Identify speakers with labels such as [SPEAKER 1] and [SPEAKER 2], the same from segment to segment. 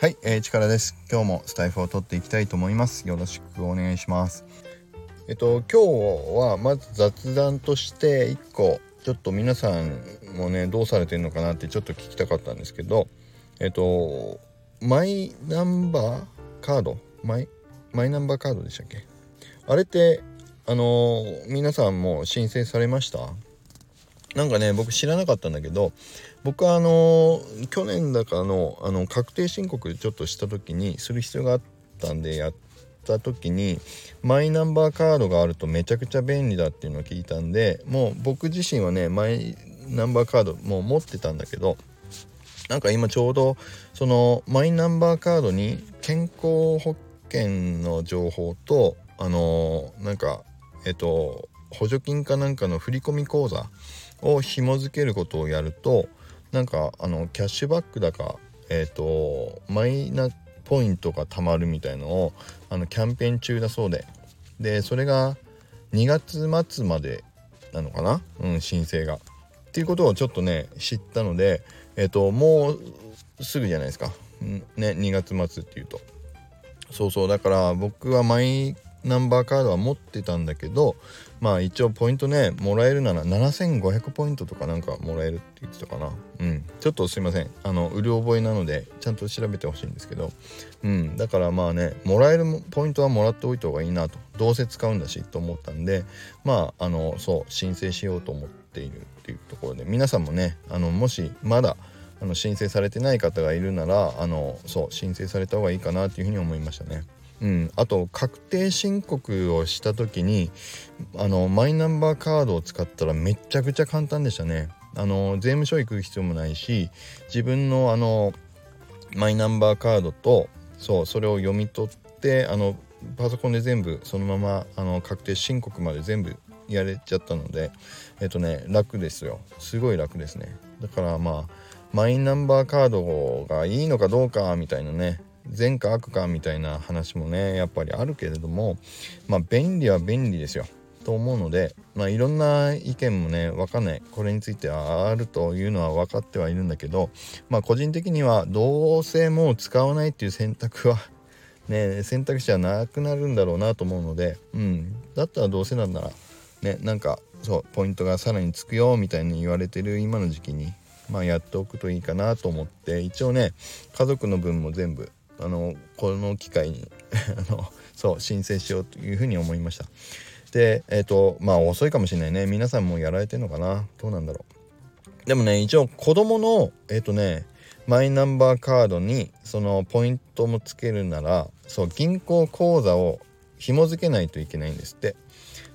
[SPEAKER 1] はい、えー、力です。今日もスタイフを取っていきたいと思います。よろしくお願いします。えっと、今日はまず雑談として1個、ちょっと皆さんもね、どうされてるのかなってちょっと聞きたかったんですけど、えっと、マイナンバーカード？マイ、マイナンバーカードでしたっけ？あれって、あのー、皆さんも申請されました？なんかね僕知らなかったんだけど僕はあの去年だかのあの確定申告ちょっとした時にする必要があったんでやった時にマイナンバーカードがあるとめちゃくちゃ便利だっていうのを聞いたんでもう僕自身はねマイナンバーカードもう持ってたんだけどなんか今ちょうどそのマイナンバーカードに健康保険の情報とあのなんかえっと補助金かなんかの振込口座を紐付けることをやるとなんかあのキャッシュバックだかえっ、ー、とマイナポイントが貯まるみたいのをあのキャンペーン中だそうででそれが2月末までなのかな、うん、申請が。っていうことをちょっとね知ったのでえっ、ー、ともうすぐじゃないですか、ね2月末っていうと。そうそうだから僕はマイナンバーカードは持ってたんだけどまあ一応ポイントねもらえるなら7500ポイントとかなんかもらえるって言ってたかな。うん。ちょっとすいません。あの売る覚えなのでちゃんと調べてほしいんですけど。うん。だからまあねもらえるポイントはもらっておいた方がいいなと。どうせ使うんだしと思ったんでまああのそう申請しようと思っているっていうところで皆さんもねあのもしまだあの申請されてない方がいるならあのそう申請された方がいいかなっていうふうに思いましたね。うん、あと確定申告をした時にあのマイナンバーカードを使ったらめちゃくちゃ簡単でしたね。あの税務署行く必要もないし自分のあのマイナンバーカードとそうそれを読み取ってあのパソコンで全部そのままあの確定申告まで全部やれちゃったのでえっとね楽ですよ。すごい楽ですね。だからまあマイナンバーカードがいいのかどうかみたいなね。善か悪かみたいな話もねやっぱりあるけれどもまあ便利は便利ですよ。と思うのでまあいろんな意見もね分かんない。これについてはあるというのは分かってはいるんだけどまあ個人的にはどうせもう使わないっていう選択はね選択肢はなくなるんだろうなと思うのでうん。だったらどうせなんならねなんかそうポイントがさらにつくよみたいに言われてる今の時期にまあやっておくといいかなと思って一応ね家族の分も全部あのこの機会に あのそう申請しようというふうに思いました。でえっ、ー、とまあ遅いかもしれないね。皆さんもやられてるのかな？どうなんだろう。でもね一応子供のえっ、ー、とねマイナンバーカードにそのポイントもつけるならそう銀行口座を紐付けないといけないんですって。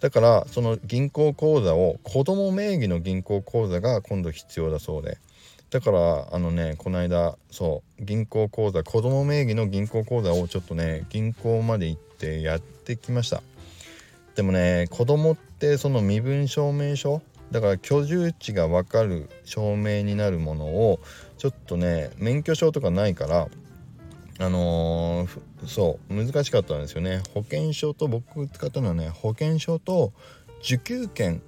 [SPEAKER 1] だからその銀行口座を子供名義の銀行口座が今度必要だそうで。だからあのねこの間そう銀行口座子供名義の銀行口座をちょっとね銀行まで行ってやってきました。でもね子供ってその身分証明書だから居住地が分かる証明になるものをちょっとね免許証とかないからあのー、そう難しかったんですよね。保険証と僕使ったのはね保険証と受給券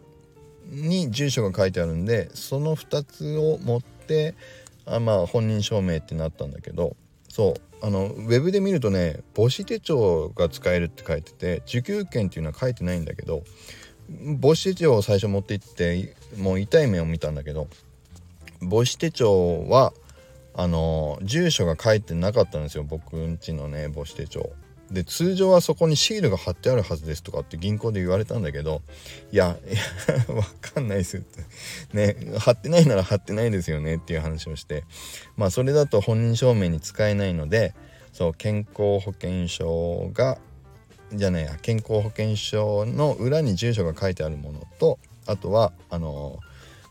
[SPEAKER 1] に住所が書いてあるんでその2つを持ってあまあ本人証明ってなったんだけどそうあのウェブで見るとね母子手帳が使えるって書いてて受給券っていうのは書いてないんだけど母子手帳を最初持って行ってもう痛い目を見たんだけど母子手帳はあの住所が書いてなかったんですよ僕んちのね母子手帳。で通常はそこにシールが貼ってあるはずですとかって銀行で言われたんだけどいやいや わかんないですって。ね貼ってないなら貼ってないですよねっていう話をして。まあそれだと本人証明に使えないのでそう健康保険証がじゃねえや健康保険証の裏に住所が書いてあるものとあとはあの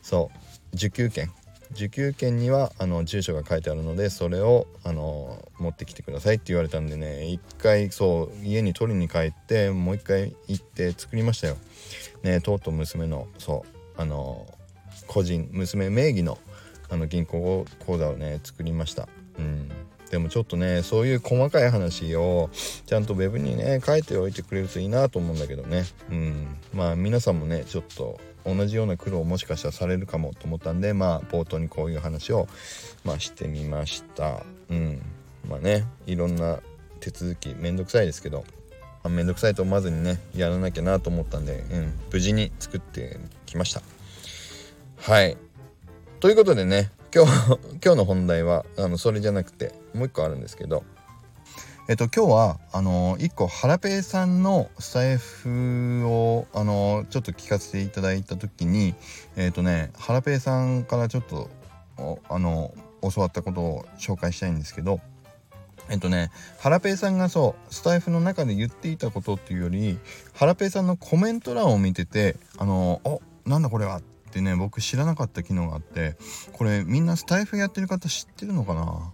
[SPEAKER 1] そう受給券受給券にはあの住所が書いてあるのでそれをあの持ってきてくださいって言われたんでね一回そう家に取りに帰ってもう一回行って作りましたよ。ねとうとう娘のそうあの個人娘名義のあの銀行口座をね作りました。うんでもちょっとねそういう細かい話をちゃんと web にね書いておいてくれるといいなと思うんだけどね。うん。まあ皆さんもねちょっと同じような苦労をもしかしたらされるかもと思ったんでまあ冒頭にこういう話を、まあ、してみました。うん。まあねいろんな手続きめんどくさいですけどめんどくさいと思わずにねやらなきゃなと思ったんで、うん、無事に作ってきました。はい。ということでね今日 今日の本題はあのそれじゃなくてもう一個あるんですけどえっと今日はあの一個ハラペーさんのスタイフをあのちょっと聞かせていただいた時にえっとねハラペーさんからちょっとあの教わったことを紹介したいんですけどえっとねハラペーさんがそうスタイフの中で言っていたことっていうよりハラペーさんのコメント欄を見ててあのあなんだこれはってね僕知らなかった機能があってこれみんなスタイフやってる方知ってるのかな？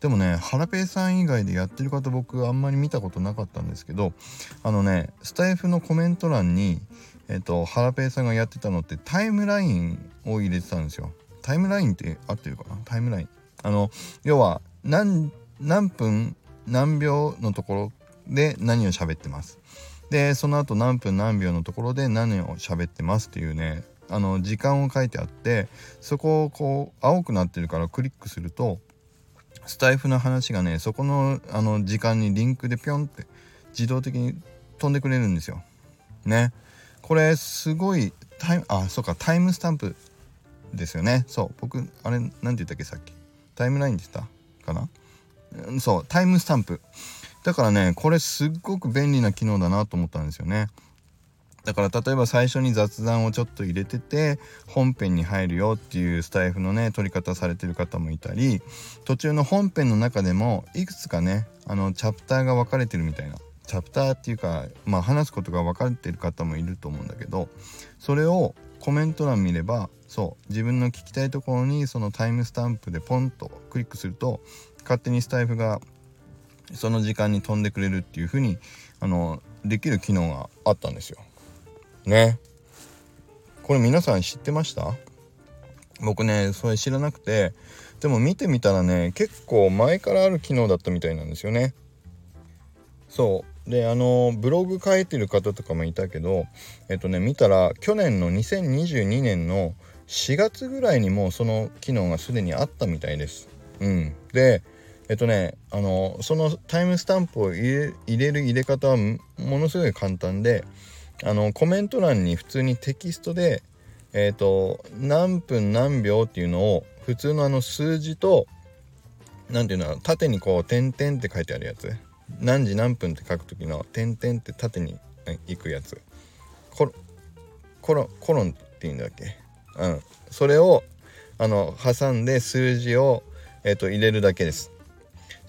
[SPEAKER 1] でもねハラペーさん以外でやってる方僕あんまり見たことなかったんですけどあのねスタイフのコメント欄にえっとハラペーさんがやってたのってタイムラインを入れてたんですよ。タイムラインって合ってるかな？タイムライン。あの要は何何分何秒のところで何を喋ってます。でその後何分何秒のところで何を喋ってますっていうねあの時間を書いてあってそこをこう青くなってるからクリックするとスタイフの話がねそこのあの時間にリンクでピョンって自動的に飛んでくれるんですよ。ね。これすごいタイムあそうかタイムスタンプですよね。そう僕あれ何て言ったっけさっきタイムラインでしたかな？うんそうタイムスタンプだからねこれすっごく便利な機能だなと思ったんですよねだから例えば最初に雑談をちょっと入れてて本編に入るよっていうスタイフのね撮り方されてる方もいたり途中の本編の中でもいくつかねあのチャプターが分かれてるみたいなチャプターっていうかまあ話すことが分かれてる方もいると思うんだけどそれをコメント欄見ればそう自分の聞きたいところにそのタイムスタンプでポンとクリックすると勝手にスタイフがその時間に飛んでくれるっていう風にあのできる機能があったんですよ。ね。これ皆さん知ってました？僕ねそれ知らなくてでも見てみたらね結構前からある機能だったみたいなんですよね。そうであのブログ書いてる方とかもいたけどえっとね見たら去年の2022年の4月ぐらいにもうその機能がすでにあったみたいです。うん、でえっとねあのそのタイムスタンプを入れ入れる入れ方はものすごい簡単であのコメント欄に普通にテキストでえっ、と何分何秒っていうのを普通のあの数字と何ていうの縦にこう点々って書いてあるやつ。何時何分って書く時の点々って縦に行くやつ。コロコロコロンって言うんだっけ？うん。それをあの挟んで数字を、えーと、入れるだけです。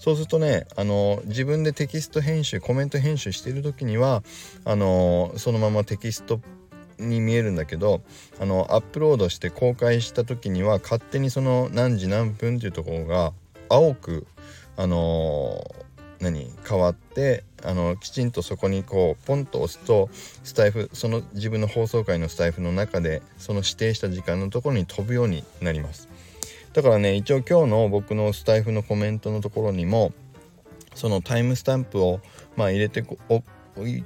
[SPEAKER 1] そうするとねあの自分でテキスト編集コメント編集してる時にはあのそのままテキストに見えるんだけどあのアップロードして公開した時には勝手にその何時何分っていうところが青くあの何変わってあのきちんとそこにこうポンと押すとスタイフその自分の放送回のスタイフの中でその指定した時間のところに飛ぶようになります。だからね一応今日の僕のスタイフのコメントのところにもそのタイムスタンプをまあ入れておおい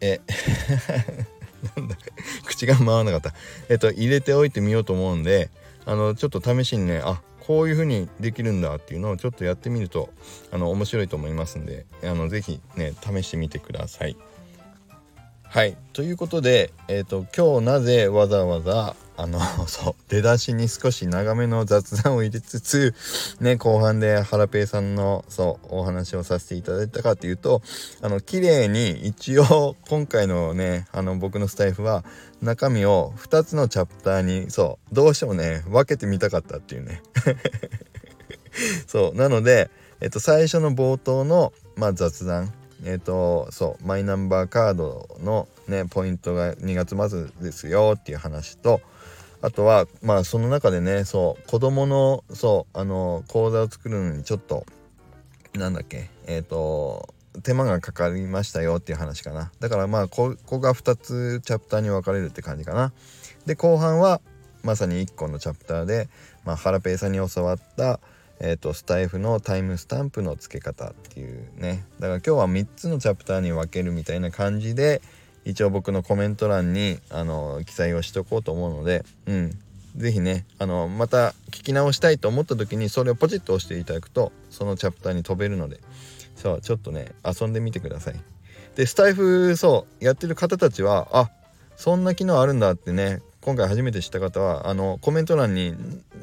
[SPEAKER 1] え なんだ口が回らなかったえっと入れておいてみようと思うんであのちょっと試しにねあこういう風にできるんだっていうのをちょっとやってみるとあの面白いと思いますんであの是非ね試してみてください。はいということで、えーと、今日なぜわざわざあの そう出だしに少し長めの雑談を入れつつね後半でハラペイさんのそうお話をさせていただいたかっていうとあの綺麗に一応今回のねあの僕のスタイフは中身を2つのチャプターにそうどうしてもね分けてみたかったっていうね。そうなので、えっと、最初の冒頭の、まあ、雑談えっ、とそうマイナンバーカードのねポイントが2月末ですよっていう話とあとはまあその中でねそう子供のそうあの講座を作るのにちょっとなんだっけえっ、と手間がかかりましたよっていう話かな。だからまあここが2つチャプターに分かれるって感じかな。で後半はまさに1個のチャプターで、まあ、ハラペイさんに教わったえーと、スタイフのタイムスタンプの付け方っていうね。だから今日は3つのチャプターに分けるみたいな感じで一応僕のコメント欄にあの記載をしとこうと思うので、うん、是非ねあのまた聞き直したいと思った時にそれをポチッと押していただくとそのチャプターに飛べるので。そうちょっとね遊んでみてください。でスタイフそうやってる方たちはあそんな機能あるんだってね今回初めて知った方はあのコメント欄に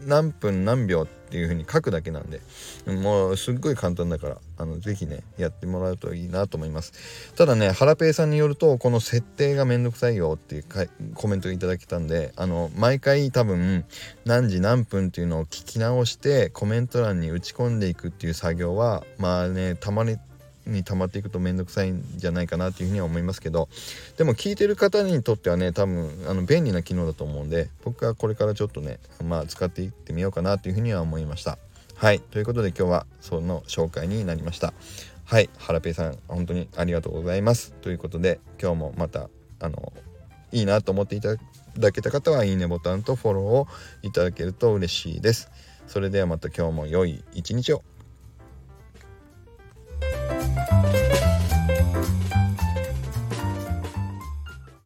[SPEAKER 1] 何分何秒っていう風に書くだけなんでもうすっごい簡単だからあのぜひねやってもらうといいなと思います。ただねハラペイさんによるとこの設定がめんどくさいよっていうコメントいただけたんであの毎回多分何時何分っていうのを聞き直してコメント欄に打ち込んでいくっていう作業はまあねたまにに溜まっていくと面倒くさいんじゃないかなというふうには思いますけどでも聞いてる方にとってはね多分あの便利な機能だと思うんで僕はこれからちょっとねまあ使っていってみようかなというふうには思いました。はい。ということで今日はその紹介になりました。はい。ハラペイさん本当にありがとうございます。ということで今日もまたあのいいなと思っていただけた方はいいねボタンとフォローをいただけると嬉しいです。それではまた今日も良い一日を。